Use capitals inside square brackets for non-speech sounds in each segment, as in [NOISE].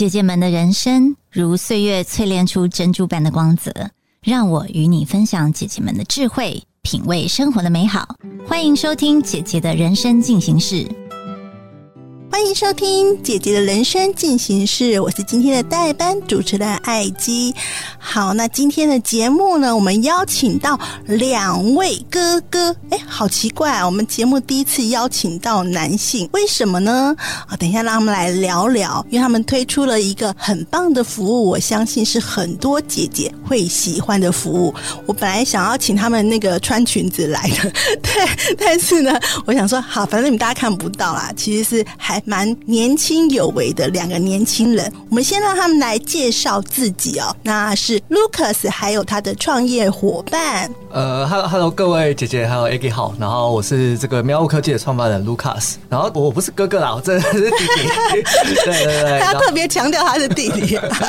姐姐们的人生如岁月淬炼出珍珠般的光泽，让我与你分享姐姐们的智慧，品味生活的美好。欢迎收听姐姐的人生进行式。欢迎收听姐姐的人生进行式，我是今天的代班主持人艾姬。好，那今天的节目呢，我们邀请到两位哥哥。哎，好奇怪啊，我们节目第一次邀请到男性，为什么呢？啊，等一下让他们来聊聊，因为他们推出了一个很棒的服务，我相信是很多姐姐会喜欢的服务。我本来想要请他们那个穿裙子来的，[LAUGHS] 对，但是呢，我想说，好，反正你们大家看不到啦，其实是还。蛮年轻有为的两个年轻人，我们先让他们来介绍自己哦。那是 Lucas，还有他的创业伙伴。呃，Hello Hello，各位姐姐还有 Aggie 好，然后我是这个喵物科技的创办人 Lucas，然后我不是哥哥啦，我真的是弟弟。对对对，[LAUGHS] 他特别强调他是弟弟。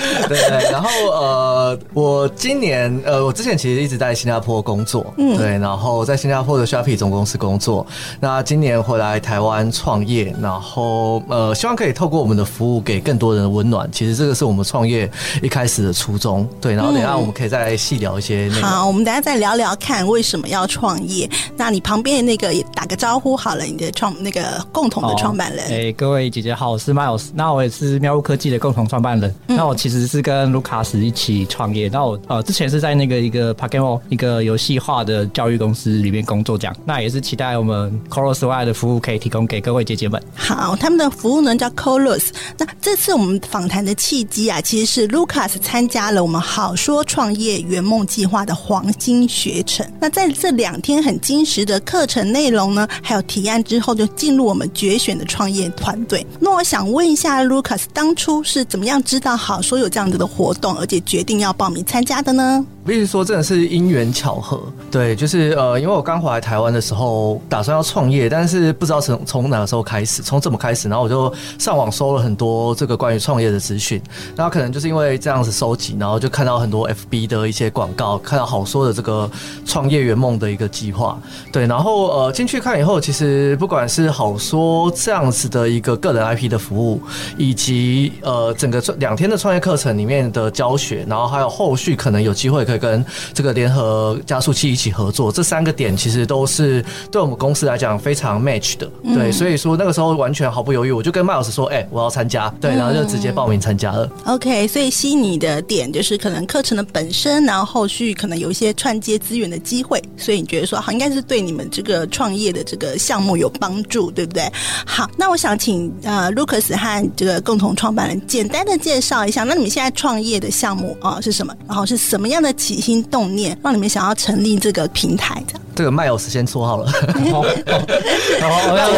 [LAUGHS] 对对，然后呃，我今年呃，我之前其实一直在新加坡工作，嗯，对，然后在新加坡的 Shopee 总公司工作。那今年回来台湾创业，然后。呃，希望可以透过我们的服务给更多人的温暖。其实这个是我们创业一开始的初衷。对，然后等下我们可以再细聊一些。好，我们等下再聊聊看为什么要创业。那你旁边的那个也打个招呼好了，你的创那个共同的创办人。哎，各位姐姐好，我是 Miles，那我也是喵屋科技的共同创办人。那我其实是跟卢卡斯一起创业。那我呃之前是在那个一个 p o k e m o n 一个游戏化的教育公司里面工作，这样。那也是期待我们 c o r o s 外的服务可以提供给各位姐姐们。好，他们。的服务呢叫 Colos。那这次我们访谈的契机啊，其实是 Lucas 参加了我们好说创业圆梦计划的黄金学程。那在这两天很精实的课程内容呢，还有提案之后，就进入我们决选的创业团队。那我想问一下，Lucas 当初是怎么样知道好说有这样子的活动，而且决定要报名参加的呢？必须说，真的是因缘巧合。对，就是呃，因为我刚回来台湾的时候，打算要创业，但是不知道从从哪个时候开始，从怎么开始。然后我就上网搜了很多这个关于创业的资讯，然后可能就是因为这样子收集，然后就看到很多 FB 的一些广告，看到好说的这个创业圆梦的一个计划，对，然后呃进去看以后，其实不管是好说这样子的一个个人 IP 的服务，以及呃整个两天的创业课程里面的教学，然后还有后续可能有机会可以跟这个联合加速器一起合作，这三个点其实都是对我们公司来讲非常 match 的，对，所以说那个时候完全毫不犹豫。我就跟麦老师说：“哎，我要参加，对，然后就直接报名参加了。” OK，所以吸引你的点就是可能课程的本身，然后后续可能有一些串接资源的机会，所以你觉得说好，应该是对你们这个创业的这个项目有帮助，对不对？好，那我想请呃，Lucas 和这个共同创办人简单的介绍一下，那你们现在创业的项目啊是什么？然后是什么样的起心动念，让你们想要成立这个平台？这样。这个麦老师先说 [LAUGHS] 好了，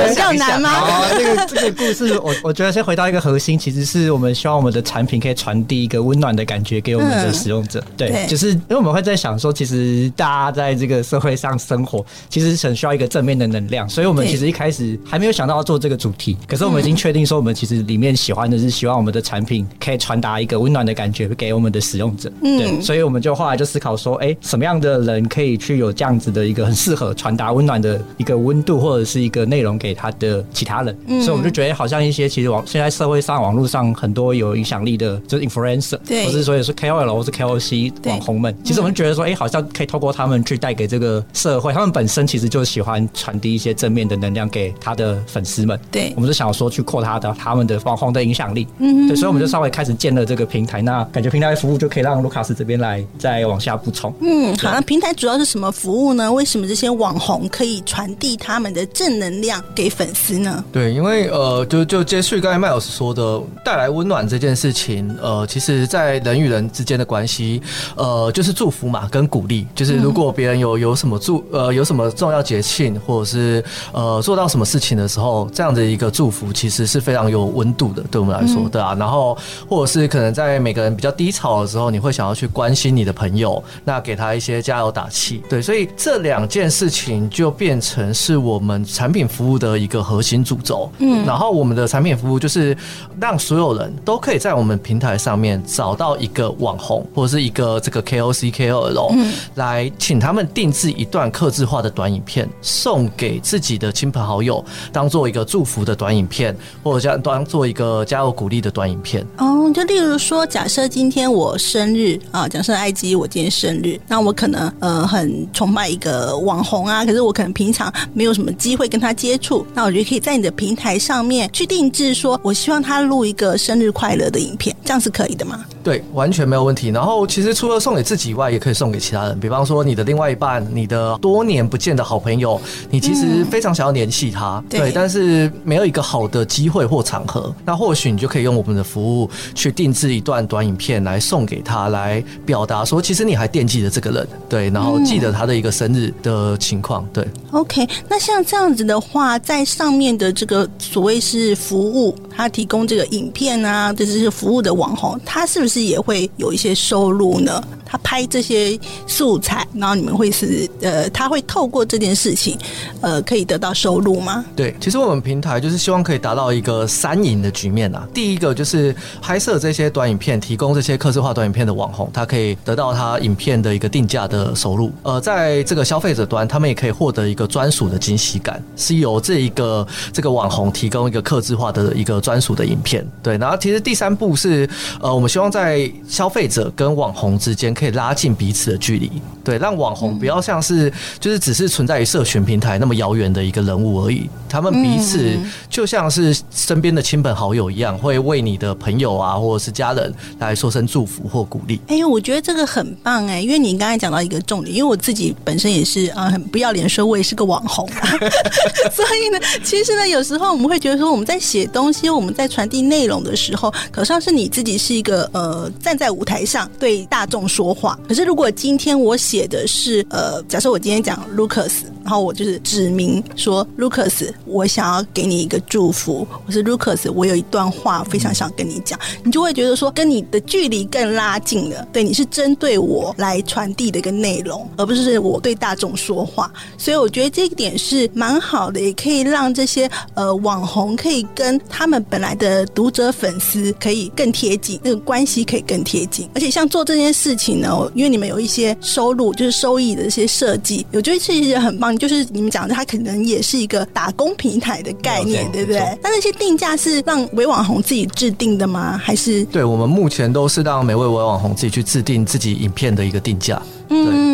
比较难吗？这个这个故事，我我觉得先回到一个核心，其实是我们希望我们的产品可以传递一个温暖的感觉给我们的使用者。对，就是因为我们会在想说，其实大家在这个社会上生活，其实很需要一个正面的能量，所以我们其实一开始还没有想到要做这个主题，可是我们已经确定说，我们其实里面喜欢的是希望我们的产品可以传达一个温暖的感觉给我们的使用者。对，所以我们就后来就思考说，哎，什么样的人可以去有这样子的一个。适合传达温暖的一个温度或者是一个内容给他的其他人，所以我们就觉得好像一些其实网现在社会上网络上很多有影响力的，就是 influencer，对，或是所以是 KOL 或是 KOC 网红们，其实我们觉得说，哎，好像可以透过他们去带给这个社会，他们本身其实就喜欢传递一些正面的能量给他的粉丝们。对，我们就想说去扩他的他们的网红的影响力。嗯，对，所以我们就稍微开始建了这个平台，那感觉平台服务就可以让卢卡斯这边来再往下补充。嗯，好，那平台主要是什么服务呢？为什么这些网红可以传递他们的正能量给粉丝呢？对，因为呃，就就接续刚才麦老师说的，带来温暖这件事情，呃，其实，在人与人之间的关系，呃，就是祝福嘛，跟鼓励。就是如果别人有有什么祝呃有什么重要节庆，或者是呃做到什么事情的时候，这样的一个祝福，其实是非常有温度的，对我们来说，对啊。然后，或者是可能在每个人比较低潮的时候，你会想要去关心你的朋友，那给他一些加油打气。对，所以这两。两件事情就变成是我们产品服务的一个核心主轴。嗯，然后我们的产品服务就是让所有人都可以在我们平台上面找到一个网红或者是一个这个 KOC KOL，来请他们定制一段刻字化的短影片，送给自己的亲朋好友，当做一个祝福的短影片，或者当当做一个加油鼓励的短影片。哦，就例如说，假设今天我生日啊，假设爱基我今天生日，那我可能呃很崇拜一个网红啊，可是我可能平常没有什么机会跟他接触，那我觉得可以在你的平台上面去定制，说我希望他录一个生日快乐的影片，这样是可以的吗？对，完全没有问题。然后其实除了送给自己以外，也可以送给其他人，比方说你的另外一半，你的多年不见的好朋友，你其实非常想要联系他，对，但是没有一个好的机会或场合，那或许你就可以用我们的服务去定制一段短影片来送给他，来表达说其实你还惦记着这个人，对，然后记得他的一个生日的情况，对。OK，那像这样子的话，在上面的这个所谓是服务，他提供这个影片啊，这是服务的网红，他是不是也会有一些收入呢？他拍这些素材，然后你们会是呃，他会透过这件事情，呃，可以得到收入吗？对，其实我们平台就是希望可以达到一个三赢的局面啊。第一个就是拍摄这些短影片，提供这些客制化短影片的网红，他可以得到他影片的一个定价的收入。呃，在这个消费者端，他们也可以获得一个专属的惊喜感，是由这一个这个网红提供一个客制化的一个专属的影片。对，然后其实第三步是呃，我们希望在消费者跟网红之间。可以拉近彼此的距离，对，让网红不要像是就是只是存在于社群平台那么遥远的一个人物而已。他们彼此就像是身边的亲朋好友一样，会为你的朋友啊或者是家人来说声祝福或鼓励。哎，我觉得这个很棒哎，因为你刚才讲到一个重点，因为我自己本身也是啊很不要脸说，我也是个网红，[LAUGHS] 所以呢，其实呢，有时候我们会觉得说我们在写东西，我们在传递内容的时候，可像是你自己是一个呃站在舞台上对大众说。话，可是如果今天我写的是呃，假设我今天讲 Lucas。然后我就是指明说，Lucas，我想要给你一个祝福。我是 Lucas，我有一段话非常想跟你讲，你就会觉得说，跟你的距离更拉近了。对，你是针对我来传递的一个内容，而不是我对大众说话。所以我觉得这一点是蛮好的，也可以让这些呃网红可以跟他们本来的读者粉丝可以更贴近，那个关系可以更贴近。而且像做这件事情呢，因为你们有一些收入，就是收益的一些设计，我觉得是一件很棒。就是你们讲的，它可能也是一个打工平台的概念，对不对？那那些定价是让伪网红自己制定的吗？还是？对我们目前都是让每位伪网红自己去制定自己影片的一个定价。嗯嗯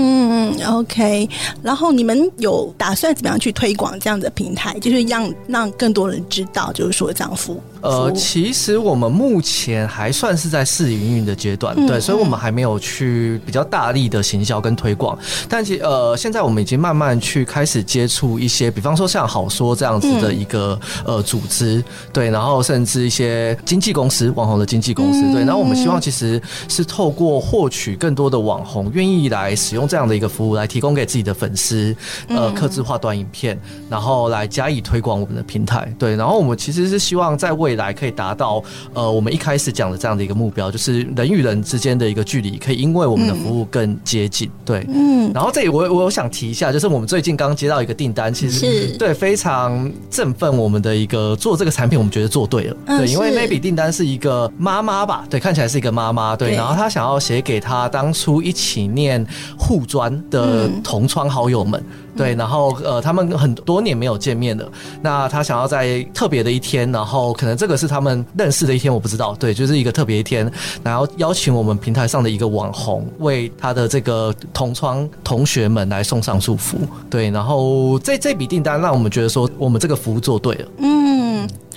嗯，OK。然后你们有打算怎么样去推广这样的平台？就是让让更多人知道，就是说这样服务。呃，其实我们目前还算是在试营运的阶段，对，所以我们还没有去比较大力的行销跟推广。但其呃，现在我们已经慢慢去开始接触一些，比方说像好说这样子的一个呃组织，对，然后甚至一些经纪公司、网红的经纪公司，对。然后我们希望其实是透过获取更多的网红愿意来使用这样的一个服务，来提供给自己的粉丝呃，刻字化短影片，然后来加以推广我们的平台，对。然后我们其实是希望在未未来可以达到呃，我们一开始讲的这样的一个目标，就是人与人之间的一个距离可以因为我们的服务更接近。对，嗯。然后这里我我想提一下，就是我们最近刚接到一个订单，其实对非常振奋我们的一个做这个产品，我们觉得做对了。对，因为那笔订单是一个妈妈吧，对，看起来是一个妈妈，对。然后她想要写给她当初一起念护专的同窗好友们。对，然后呃，他们很多年没有见面了，那他想要在特别的一天，然后可能这个是他们认识的一天，我不知道。对，就是一个特别一天，然后邀请我们平台上的一个网红为他的这个同窗同学们来送上祝福。对，然后这这笔订单让我们觉得说，我们这个服务做对了。嗯。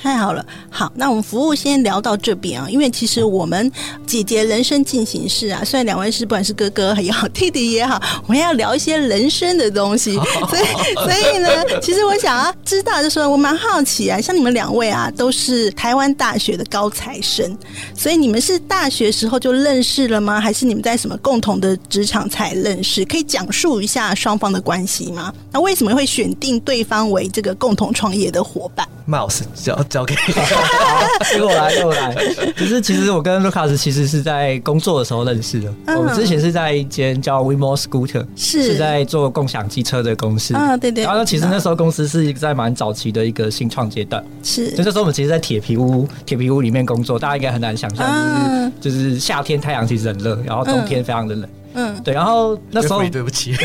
太好了，好，那我们服务先聊到这边啊，因为其实我们姐姐人生进行式啊，虽然两位是不管是哥哥也好，弟弟也好，[LAUGHS] 我们要聊一些人生的东西，[LAUGHS] 所以所以呢，其实我想要知道，就是我蛮好奇啊，像你们两位啊，都是台湾大学的高材生，所以你们是大学时候就认识了吗？还是你们在什么共同的职场才认识？可以讲述一下双方的关系吗？那为什么会选定对方为这个共同创业的伙伴？Mouse 叫。交给你。给我来，给我来。就是其实我跟 Lucas 其实是在工作的时候认识的。我们之前是在一间叫 WeMo Scooter，是是在做共享机车的公司。啊，对对。然后其实那时候公司是一个在蛮早期的一个新创阶段。是。就那时候我们其实，在铁皮屋、铁皮屋里面工作，大家应该很难想象，就是就是夏天太阳其实很热，然后冬天非常的冷。对，然后那时候对不起，[LAUGHS]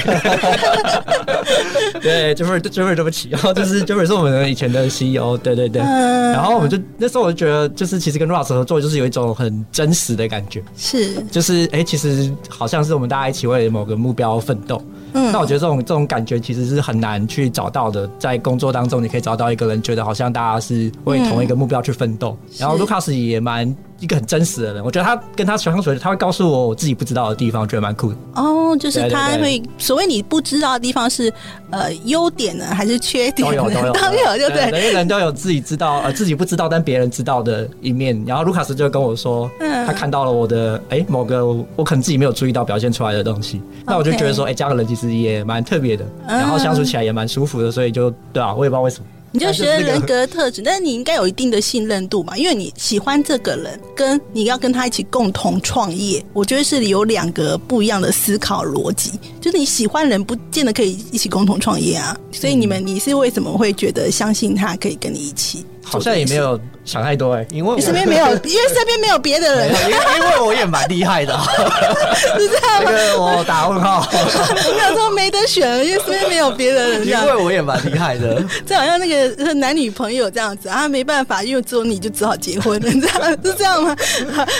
对，Jeffrey Jeffrey 对不起，然后就是 Jeffrey 是我们以前的 CEO，对对对，然后我们就那时候我就觉得，就是其实跟 Ross 合作，就是有一种很真实的感觉，是，就是哎，其实好像是我们大家一起为某个目标奋斗。嗯，那我觉得这种这种感觉其实是很难去找到的，在工作当中，你可以找到一个人，觉得好像大家是为同一个目标去奋斗。然后 Lucas 也蛮。一个很真实的人，我觉得他跟他相处，他会告诉我我自己不知道的地方，我觉得蛮酷的。哦，就是他会所谓你不知道的地方是呃优点呢，还是缺点？都有都有都有，[LAUGHS] 对对？每个人都有自己知道呃自己不知道但别人知道的一面。然后卢卡斯就跟我说，嗯他看到了我的哎某个我可能自己没有注意到表现出来的东西。那我就觉得说，哎，这样的人其实也蛮特别的，然后相处起来也蛮舒服的，所以就对啊，我也不知道为什么。你就学人格特质，但是你应该有一定的信任度嘛，因为你喜欢这个人，跟你要跟他一起共同创业，我觉得是有两个不一样的思考逻辑。就是你喜欢人，不见得可以一起共同创业啊。所以你们，你是为什么会觉得相信他可以跟你一起？好像也没有想太多哎，因为身边没有，[LAUGHS] 因为身边没有别的人，因为我也蛮厉害的，[LAUGHS] 是这样吗？我打问号，没有说没得选，因为身边没有别的人，因为我也蛮厉害的，这好像那个男女朋友这样子啊，没办法，因为只有你就只好结婚，这样是这样吗？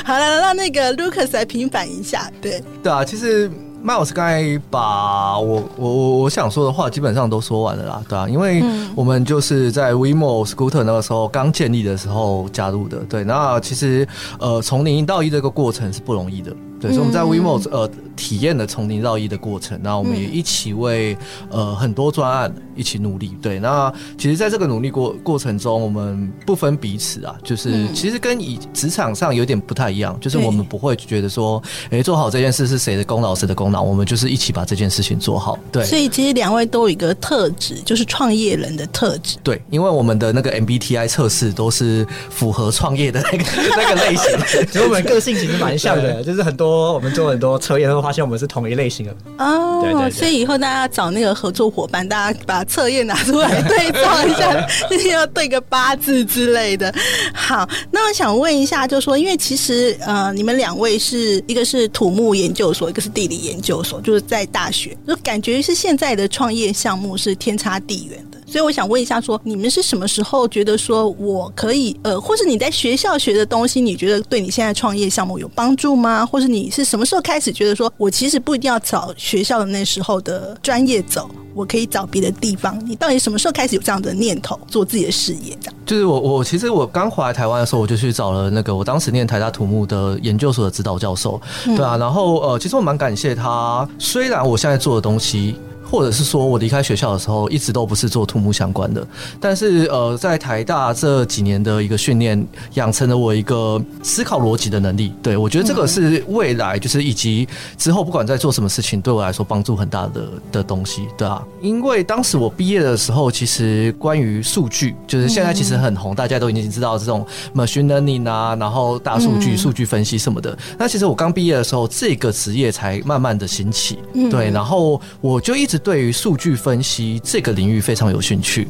好了，让那个 Lucas 来平反一下，对对啊，其实。麦老师刚才把我我我我想说的话基本上都说完了啦，对啊，因为我们就是在 WeMo Scooter 那个时候刚建立的时候加入的，对，那其实呃从零到一这个过程是不容易的。对，所以我们在 WeMo 呃体验了从零到一的过程，那我们也一起为呃很多专案一起努力。对，那其实在这个努力过过程中，我们不分彼此啊，就是其实跟以职场上有点不太一样，就是我们不会觉得说，哎，做好这件事是谁的功劳，谁的功劳，我们就是一起把这件事情做好。对，所以其实两位都有一个特质，就是创业人的特质。对，因为我们的那个 MBTI 测试都是符合创业的那个 [LAUGHS] 那个类型，[LAUGHS] 所以我们个性其实蛮像的，就是很多。多我们做很多测验，会发现我们是同一类型的哦。对对，所以以后大家找那个合作伙伴，大家把测验拿出来对照一下，一定要对个八字之类的。好，那我想问一下，就说因为其实呃，你们两位是一个是土木研究所，一个是地理研究所，就是在大学，就感觉是现在的创业项目是天差地远的。所以我想问一下，说你们是什么时候觉得说我可以呃，或是你在学校学的东西，你觉得对你现在创业项目有帮助吗？或是你是什么时候开始觉得说我其实不一定要找学校的那时候的专业走，我可以找别的地方？你到底什么时候开始有这样的念头，做自己的事业？这样就是我我其实我刚回来台湾的时候，我就去找了那个我当时念台大土木的研究所的指导教授，对啊，然后呃，其实我蛮感谢他，虽然我现在做的东西。或者是说我离开学校的时候，一直都不是做土木相关的，但是呃，在台大这几年的一个训练，养成了我一个思考逻辑的能力。对我觉得这个是未来就是以及之后不管在做什么事情，对我来说帮助很大的的东西，对啊。因为当时我毕业的时候，其实关于数据，就是现在其实很红，大家都已经知道这种 machine learning 啊，然后大数据、数据分析什么的。那其实我刚毕业的时候，这个职业才慢慢的兴起，对，然后我就一直。对于数据分析这个领域非常有兴趣，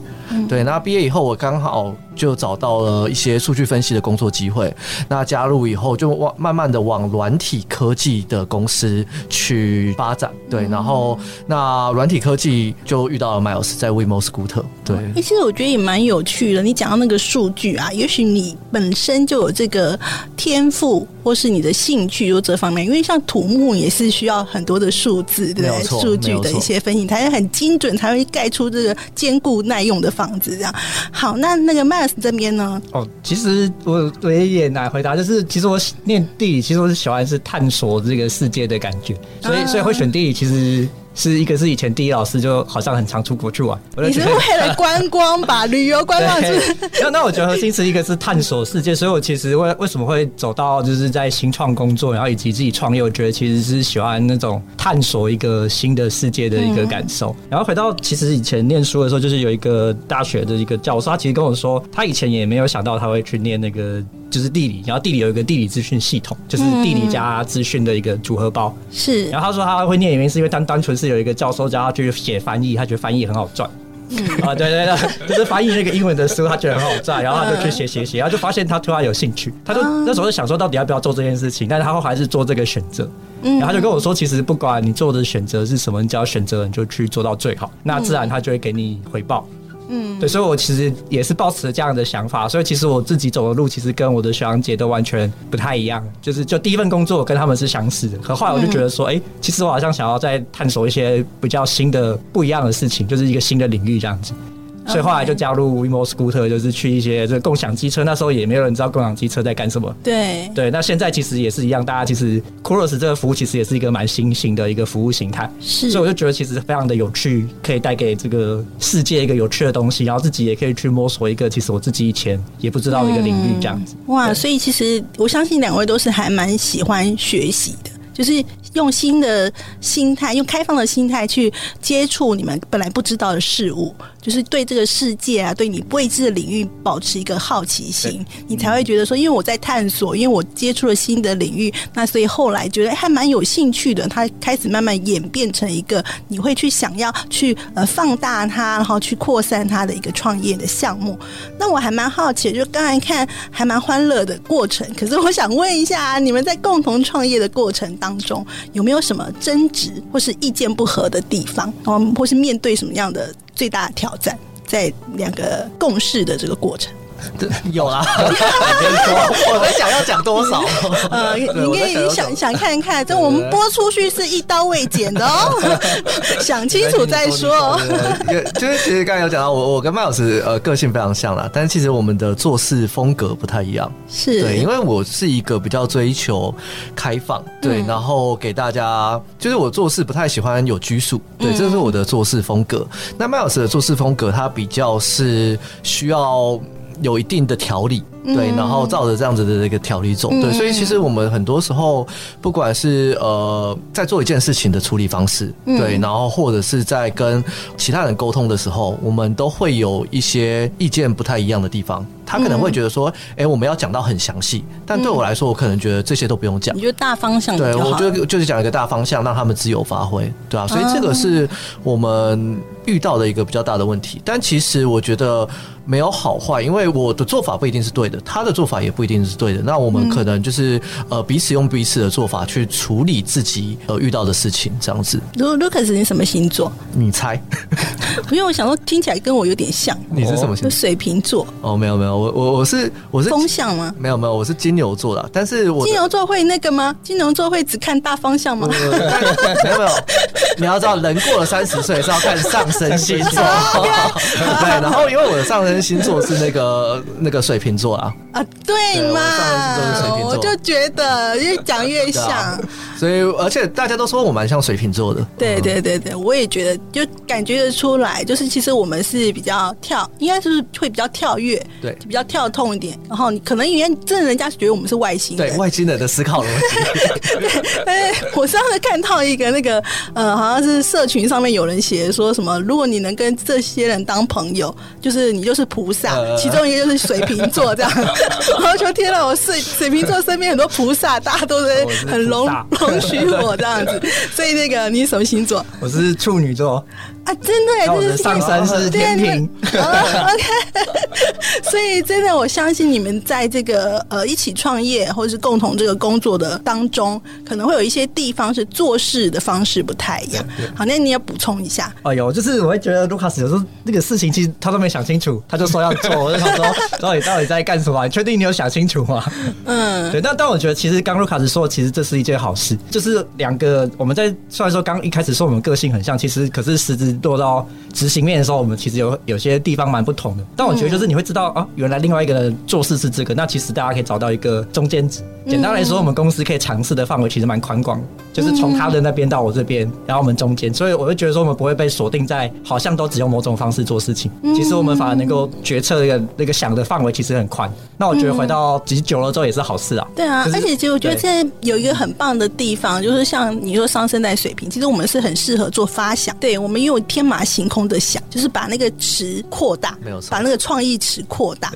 对。那毕业以后，我刚好。就找到了一些数据分析的工作机会，那加入以后就往慢慢的往软体科技的公司去发展，对，然后那软体科技就遇到了 Miles 在 WeMo Scooter，对。其实我觉得也蛮有趣的，你讲到那个数据啊，也许你本身就有这个天赋，或是你的兴趣有这方面，因为像土木也是需要很多的数字，对不对？数据的一些分析，才很精准，才会盖出这个坚固耐用的房子。这样好，那那个 Miles。这边呢？哦，其实我我也难回答，就是其实我念地理，其实我是喜欢是探索这个世界的感觉，所以所以会选地理，其实。是一个是以前第一老师就好像很常出国去玩，你是为了观光吧？旅游观光 [LAUGHS] 是？那那我觉得核心是一个是探索世界，所以我其实为为什么会走到就是在新创工作，然后以及自己创业，我觉得其实是喜欢那种探索一个新的世界的一个感受。然后回到其实以前念书的时候，就是有一个大学的一个教授，他其实跟我说，他以前也没有想到他会去念那个就是地理，然后地理有一个地理资讯系统，就是地理加资讯的一个组合包。是。然后他说他会念原因是因为单单纯是有一个教授叫他去写翻译，他觉得翻译很好赚。啊，对对对，就是翻译那个英文的书，他觉得很好赚，然后他就去写写写，然后就发现他突然有兴趣，他就那时候就想说到底要不要做这件事情，但是他还是做这个选择。然后他就跟我说，其实不管你做的选择是什么，你只要选择，你就去做到最好，那自然他就会给你回报。嗯，对，所以我其实也是抱持这样的想法，所以其实我自己走的路其实跟我的学长姐都完全不太一样，就是就第一份工作跟他们是相似的，可后来我就觉得说，哎，其实我好像想要再探索一些比较新的、不一样的事情，就是一个新的领域这样子。所以后来就加入 WeMo Scooter，就是去一些这个共享机车。那时候也没有人知道共享机车在干什么。对对，那现在其实也是一样，大家其实 Cross 这个服务其实也是一个蛮新型的一个服务形态。是，所以我就觉得其实非常的有趣，可以带给这个世界一个有趣的东西，然后自己也可以去摸索一个其实我自己以前也不知道的一个领域这样子。哇，所以其实我相信两位都是还蛮喜欢学习的。就是用新的心态，用开放的心态去接触你们本来不知道的事物，就是对这个世界啊，对你未知的领域保持一个好奇心，你才会觉得说，因为我在探索，因为我接触了新的领域，那所以后来觉得还蛮有兴趣的。它开始慢慢演变成一个你会去想要去呃放大它，然后去扩散它的一个创业的项目。那我还蛮好奇，就刚才看还蛮欢乐的过程，可是我想问一下，你们在共同创业的过程当当中有没有什么争执或是意见不合的地方？们，或是面对什么样的最大挑战，在两个共事的这个过程？有啊，我们想要讲多少？[LAUGHS] 呃，你可以想想看看，这我们播出去是一刀未剪的哦，想清楚再说。就是其实刚才有讲到，我我跟麦老师呃个性非常像啦，但是其实我们的做事风格不太一样。是对，因为我是一个比较追求开放，对，然后给大家就是我做事不太喜欢有拘束，对，这是我的做事风格。那麦老师的做事风格，他比较是需要。有一定的条理，对，然后照着这样子的一个条理走，对，所以其实我们很多时候，不管是呃在做一件事情的处理方式，对，然后或者是在跟其他人沟通的时候，我们都会有一些意见不太一样的地方。他可能会觉得说，哎，我们要讲到很详细，但对我来说，我可能觉得这些都不用讲，你就大方向对，我就就是讲一个大方向，让他们自由发挥，对啊，所以这个是我们遇到的一个比较大的问题。但其实我觉得。没有好坏，因为我的做法不一定是对的，他的做法也不一定是对的。那我们可能就是呃彼此用彼此的做法去处理自己呃遇到的事情，这样子。卢卢克斯，你什么星座？你猜？不用，我想说听起来跟我有点像。你是什么星座？水瓶座。哦，没有没有，我我我是我是风向吗？没有没有，我是金牛座的。但是我金牛座会那个吗？金牛座会只看大方向吗？[LAUGHS] 没有没有，你要知道，人过了三十岁是要看上升星座。[LAUGHS] [LAUGHS] 对，然后因为我的上升。星座是那个那个水瓶座啊啊，对嘛？我就觉得越讲越像，所以而且大家都说我蛮像水瓶座的。对对对对，我也觉得，就感觉得出来，就是其实我们是比较跳，应该是会比较跳跃，对，比较跳痛一点。然后可能因为真的人家觉得我们是外星人，对外星人的思考逻辑。[LAUGHS] 对，我上次看到一个那个呃，好像是社群上面有人写说什么，如果你能跟这些人当朋友，就是你就是。菩萨，其中一个就是水瓶座，这样。[LAUGHS] 然后说天了，我水水瓶座身边很多菩萨，大家都是很容容许我这样子。所以那个你什么星座？我是处女座。啊，真的，我的上山是天平。OK，[LAUGHS] 所以真的，我相信你们在这个呃一起创业或者是共同这个工作的当中，可能会有一些地方是做事的方式不太一样。好，那你要补充一下。哎呦，就是我会觉得卢卡斯有时候那个事情其实他都没想清楚，他就说要做，我就想说 [LAUGHS] 到底到底在干什么？你确定你有想清楚吗？嗯，对。但但我觉得其实刚卢卡斯说，其实这是一件好事，就是两个我们在虽然说刚一开始说我们个性很像，其实可是实质。做到执行面的时候，我们其实有有些地方蛮不同的。但我觉得就是你会知道啊，原来另外一个人做事是这个。那其实大家可以找到一个中间值。简单来说，我们公司可以尝试的范围其实蛮宽广。就是从他的那边到我这边，然后我们中间，所以我就觉得说我们不会被锁定在好像都只用某种方式做事情，其实我们反而能够决策那个那个想的范围其实很宽。那我觉得回到其实久了之后也是好事啊。对啊，而且其实我觉得现在有一个很棒的地方，就是像你说上升在水平，其实我们是很适合做发想，对我们用天马行空的想，就是把那个池扩大，没有错把那个创意池扩大。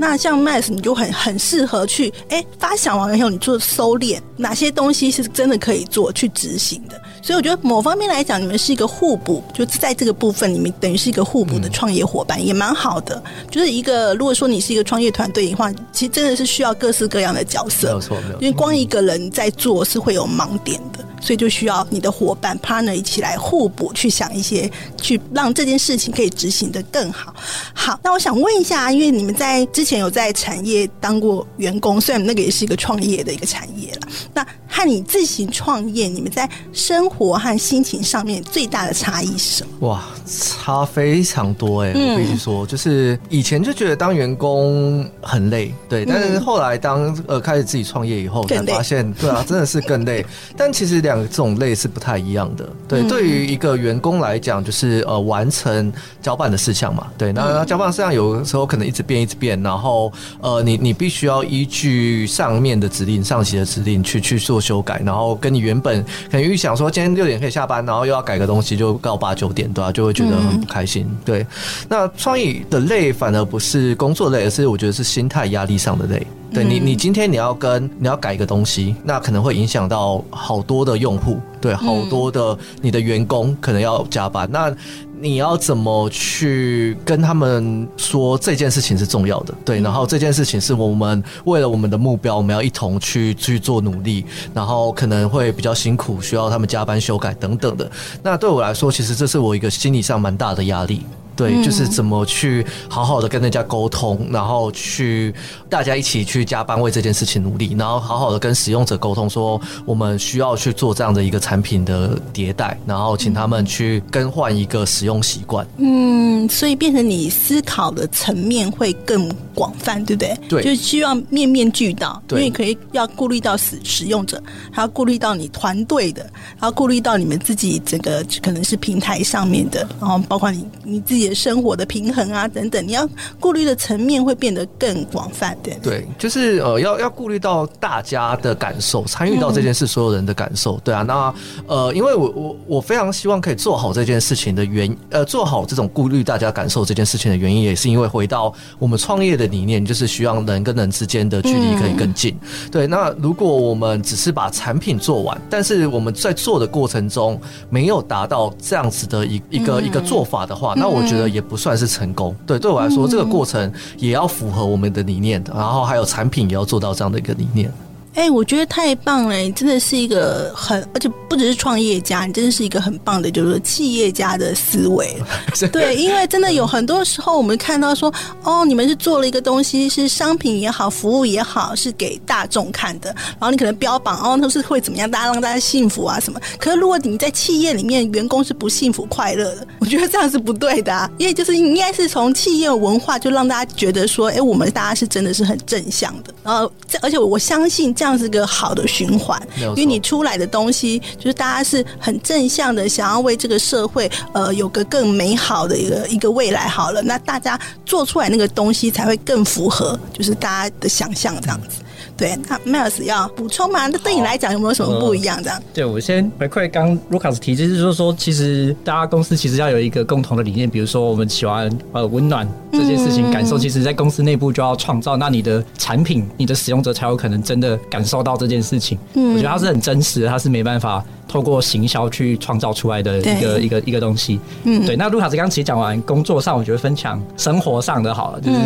那像 Max，你就很很适合去哎发想完以后，你做收敛，哪些东西是真的可以做去执行的。所以我觉得某方面来讲，你们是一个互补，就在这个部分里面，等于是一个互补的创业伙伴，也蛮好的。就是一个如果说你是一个创业团队的话，其实真的是需要各式各样的角色，没有错没有错因为光一个人在做是会有盲点的。所以就需要你的伙伴 partner 一起来互补，去想一些，去让这件事情可以执行的更好。好，那我想问一下，因为你们在之前有在产业当过员工，虽然那个也是一个创业的一个产业了，那和你自行创业，你们在生活和心情上面最大的差异是什么？哇，差非常多哎、嗯我必须说，就是以前就觉得当员工很累，对，但是后来当呃开始自己创业以后，才发现，对啊，[LAUGHS] 真的是更累。但其实两种累是不太一样的。对，嗯对于一个员工来讲，就是呃完成交办的事项嘛，对，那那交办事项有的时候可能一直变一直变，然后呃你你必须要依据上面的指令、上级的指令去去做修改，然后跟你原本可能预想说今天六点可以下班，然后又要改个东西，就到八九点，对啊，就会觉得很不开心。对，那创意的累反而不是工作累，而是我觉得是心态压力上的累。对你，你今天你要跟你要改一个东西，那可能会影响到好多的用户，对，好多的你的员工可能要加班。那你要怎么去跟他们说这件事情是重要的？对，然后这件事情是我们为了我们的目标，我们要一同去去做努力，然后可能会比较辛苦，需要他们加班修改等等的。那对我来说，其实这是我一个心理上蛮大的压力。对，就是怎么去好好的跟人家沟通，然后去大家一起去加班为这件事情努力，然后好好的跟使用者沟通，说我们需要去做这样的一个产品的迭代，然后请他们去更换一个使用习惯。嗯，所以变成你思考的层面会更广泛，对不对？对就希望面面俱到，因为可以要顾虑到使使用者，还要顾虑到你团队的，还要顾虑到你们自己整个可能是平台上面的，然后包括你你自己的生活的平衡啊等等，你要顾虑的层面会变得更广泛，对。对，就是呃，要要顾虑到大家的感受，参与到这件事所有人的感受。对啊，那呃，因为我我我非常希望可以做好这件事情的原呃，做好这种顾虑大家感受这件事情的原因，也是因为回到我们创业的理念，就是希望人跟人之间的距离可以更近。对，那如果我们只是把产品做完，但是我们在做的过程中没有达到这样子的一一个一个做法的话，那我觉得也不算是成功。对，对我来说，这个过程也要符合我们的理念，然后还有产品也要做到这样的一个理念。哎、我觉得太棒了！你真的是一个很，而且不只是创业家，你真的是一个很棒的，就是说企业家的思维。[LAUGHS] 对，因为真的有很多时候，我们看到说，哦，你们是做了一个东西，是商品也好，服务也好，是给大众看的，然后你可能标榜哦，那是会怎么样，大家让大家幸福啊什么。可是如果你在企业里面，员工是不幸福快乐的，我觉得这样是不对的、啊，因为就是应该是从企业文化就让大家觉得说，哎，我们大家是真的是很正向的，然后这而且我相信这样是个好的循环，因为你出来的东西就是大家是很正向的，想要为这个社会呃有个更美好的一个一个未来。好了，那大家做出来那个东西才会更符合就是大家的想象这样子。对，那 Miles 要补充吗？那对你来讲有没有什么不一样？这样？对，我先回馈刚 Lucas 提，就是说说，其实大家公司其实要有一个共同的理念，比如说我们喜欢呃温暖这件事情，感受其实在公司内部就要创造，那你的产品、你的使用者才有可能真的感受到这件事情。我觉得它是很真实的，它是没办法透过行销去创造出来的一个一个一个东西。嗯，对。那卢卡斯刚刚其实讲完工作上，我觉得分享生活上的好了，就是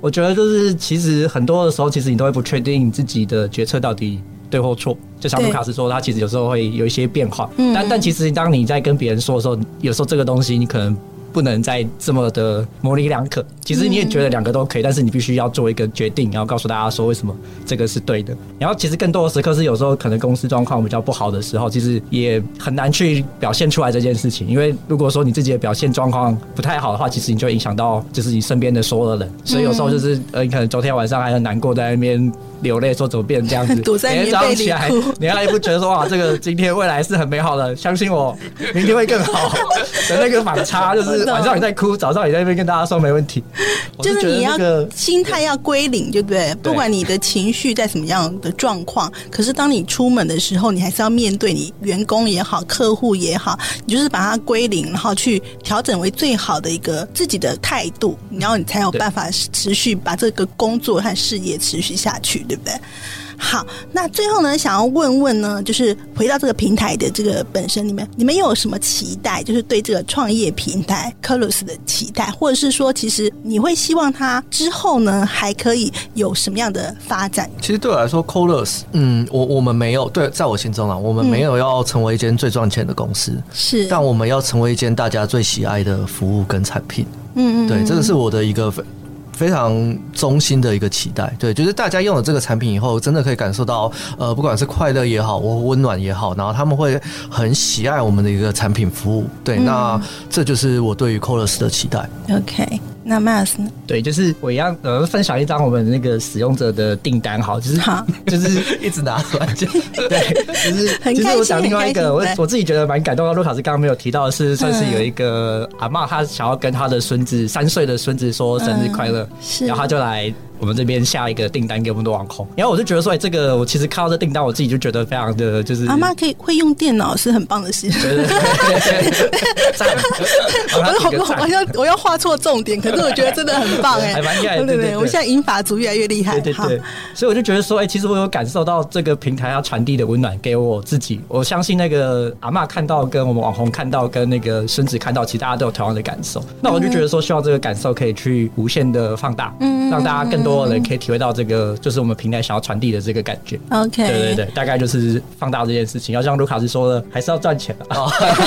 我觉得就是其实很多的时候，其实你都会不确定自己的决策到底对或错。就像卢卡斯说，他其实有时候会有一些变化，但但其实当你在跟别人说的时候，有时候这个东西你可能。不能再这么的模棱两可。其实你也觉得两个都可以，但是你必须要做一个决定，然后告诉大家说为什么这个是对的。然后其实更多的时刻是有时候可能公司状况比较不好的时候，其实也很难去表现出来这件事情。因为如果说你自己的表现状况不太好的话，其实你就会影响到就是你身边的所有的人。所以有时候就是呃，你可能昨天晚上还很难过，在那边流泪，说怎么变成这样子？[LAUGHS] 躲在每天早上起来，你还不觉得说哇，这个今天未来是很美好的，相信我，明天会更好的那个反差，就是晚上你在哭，早上你在那边跟大家说没问题，[LAUGHS] 就是你要心态要归零，对不对？不管你的情绪在什么样的状况，可是当你出门的时候，你还是要面对你员工也好，客户也好，你就是把它归零，然后去调整为最好的一个自己的态度，然后你才有办法持续把这个工作和事业持续下去，对不对？好，那最后呢，想要问问呢，就是回到这个平台的这个本身里面，你们有什么期待？就是对这个创业平台 c o l o s 的期待，或者是说，其实你会希望它之后呢，还可以有什么样的发展？其实对我来说 c o l o s 嗯，我我们没有对，在我心中啊，我们没有要成为一间最赚钱的公司，是，但我们要成为一间大家最喜爱的服务跟产品。嗯嗯，对，这个是我的一个。非常衷心的一个期待，对，就是大家用了这个产品以后，真的可以感受到，呃，不管是快乐也好，或温暖也好，然后他们会很喜爱我们的一个产品服务，对，那这就是我对于 c o l o s 的期待。OK。那 Mas 呢？对，就是我一样，呃，分享一张我们那个使用者的订单，好，就是 [LAUGHS] 就是一直拿出来，[LAUGHS] 对，就是其实我想另外一个，我我自己觉得蛮感动的。卢卡斯刚刚没有提到的是，算是有一个阿妈，她想要跟她的孙子三岁的孙子说生日快乐，然后他就来。我们这边下一个订单给我们的网红，然后我就觉得说，哎，这个我其实看到这订单，我自己就觉得非常的就是阿妈可以会用电脑是很棒的事。对对对，赞！我要我要画错重点，可是我觉得真的很棒哎，还蛮厉害。对对，我们现在英法族越来越厉害。对对对，所以我就觉得说，哎，其实我有感受到这个平台要传递的温暖给我自己。我相信那个阿妈看到，跟我们网红看到，跟那个孙子看到，其实大家都有同样的感受。那我就觉得说，希望这个感受可以去无限的放大，嗯，让大家更多。多人可以体会到这个，就是我们平台想要传递的这个感觉。OK，对对对，大概就是放大这件事情。要像卢卡斯说的，还是要赚钱的。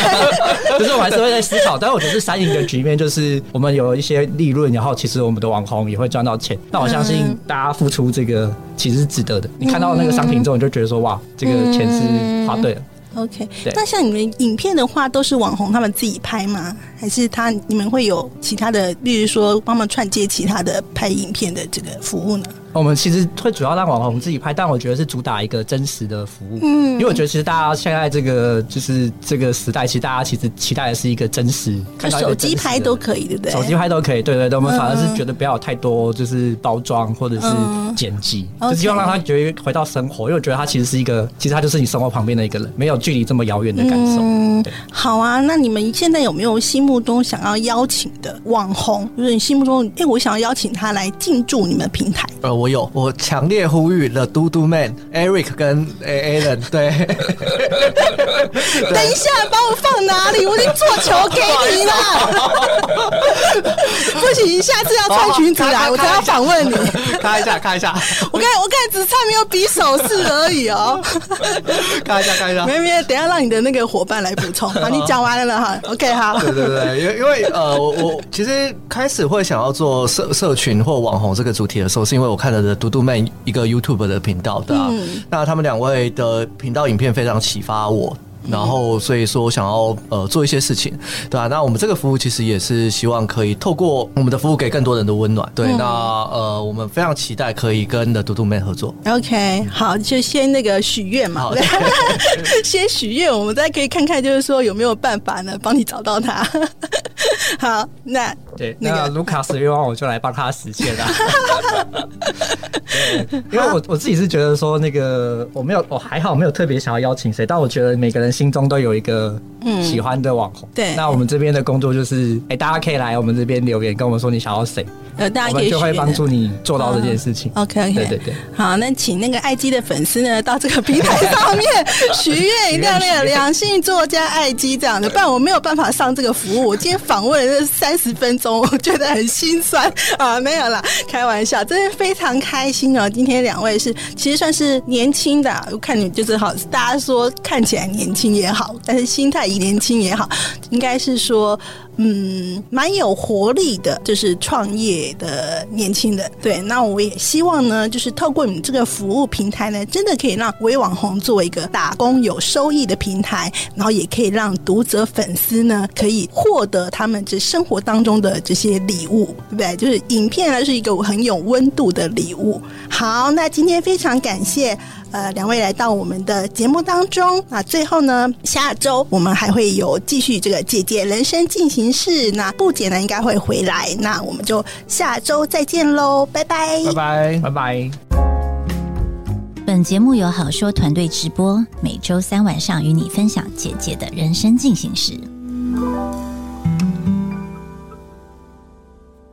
[LAUGHS] 就是我还是会在思考，但是我觉得是三赢的局面，就是我们有一些利润，然后其实我们的网红也会赚到钱。那我相信大家付出这个其实是值得的。你看到那个商品之后，你就觉得说哇，这个钱是花对了。OK，那像你们影片的话，都是网红他们自己拍吗？还是他你们会有其他的，例如说帮忙串接其他的拍影片的这个服务呢？我们其实会主要让网红自己拍，但我觉得是主打一个真实的服务。嗯，因为我觉得其实大家现在这个就是这个时代，其实大家其实期待的是一个真实，手机拍都可以，对不对？手机拍都可以，对对对。我们反而是觉得不要有太多就是包装或者是剪辑，就希望让他觉得回到生活。因为我觉得他其实是一个，其实他就是你生活旁边的一个人，没有距离这么遥远的感受。嗯，好啊。那你们现在有没有心目中想要邀请的网红？就是你心目中，哎，我想要邀请他来进驻你们平台。呃。我有，我强烈呼吁了，嘟嘟 man Eric 跟 Alan，对。[LAUGHS] 等一下，把我放哪里？我已经做球给你了。[LAUGHS] 不行，下次要穿裙子来，我才要访问你。看一下，看一下。[LAUGHS] 我看，我看只差没有比手势而已哦。看一下，看一下。没没，等下让你的那个伙伴来补充。好，你讲完了了哈。OK，好。对对对，因为因为呃，我我其实开始会想要做社社群或网红这个主题的时候，是因为我看。的嘟嘟妹一个 YouTube 的频道，对吧？那他们两位的频道影片非常启发我。然后，所以说想要呃做一些事情，对吧？那我们这个服务其实也是希望可以透过我们的服务给更多人的温暖。对，那呃，我们非常期待可以跟的嘟嘟妹合作。OK，好，就先那个许愿嘛，[LAUGHS] 先许愿，我们再可以看看，就是说有没有办法呢，帮你找到他。[LAUGHS] 好，那对那个卢卡斯愿望，我就来帮他实现了。[LAUGHS] 对，因为我我自己是觉得说，那个我没有，我还好没有特别想要邀请谁，但我觉得每个人。心中都有一个喜欢的网红，对。那我们这边的工作就是，哎，大家可以来我们这边留言，跟我们说你想要谁，呃，大家可以就会帮助你做到这件事情。OK OK，对对对。好，那请那个爱基的粉丝呢，到这个平台上面 [LAUGHS] 许愿，一定要那个两性作家爱基这样的，不然我没有办法上这个服务。我今天访问了三十分钟，我觉得很心酸啊，没有啦，开玩笑，真的非常开心哦。今天两位是其实算是年轻的，我看你就是好，大家说看起来年轻。也好，但是心态以年轻也好，应该是说，嗯蛮有活力的，就是创业的年轻人。对，那我也希望呢，就是透过你们这个服务平台呢，真的可以让微网红作为一个打工有收益的平台，然后也可以让读者粉丝呢可以获得他们这生活当中的这些礼物，对不对？就是影片呢是一个很有温度的礼物。好，那今天非常感谢。呃，两位来到我们的节目当中，那最后呢，下周我们还会有继续这个姐姐人生进行式，那布姐呢应该会回来，那我们就下周再见喽，拜拜，拜拜，拜拜。本节目由好说团队直播，每周三晚上与你分享姐姐的人生进行式。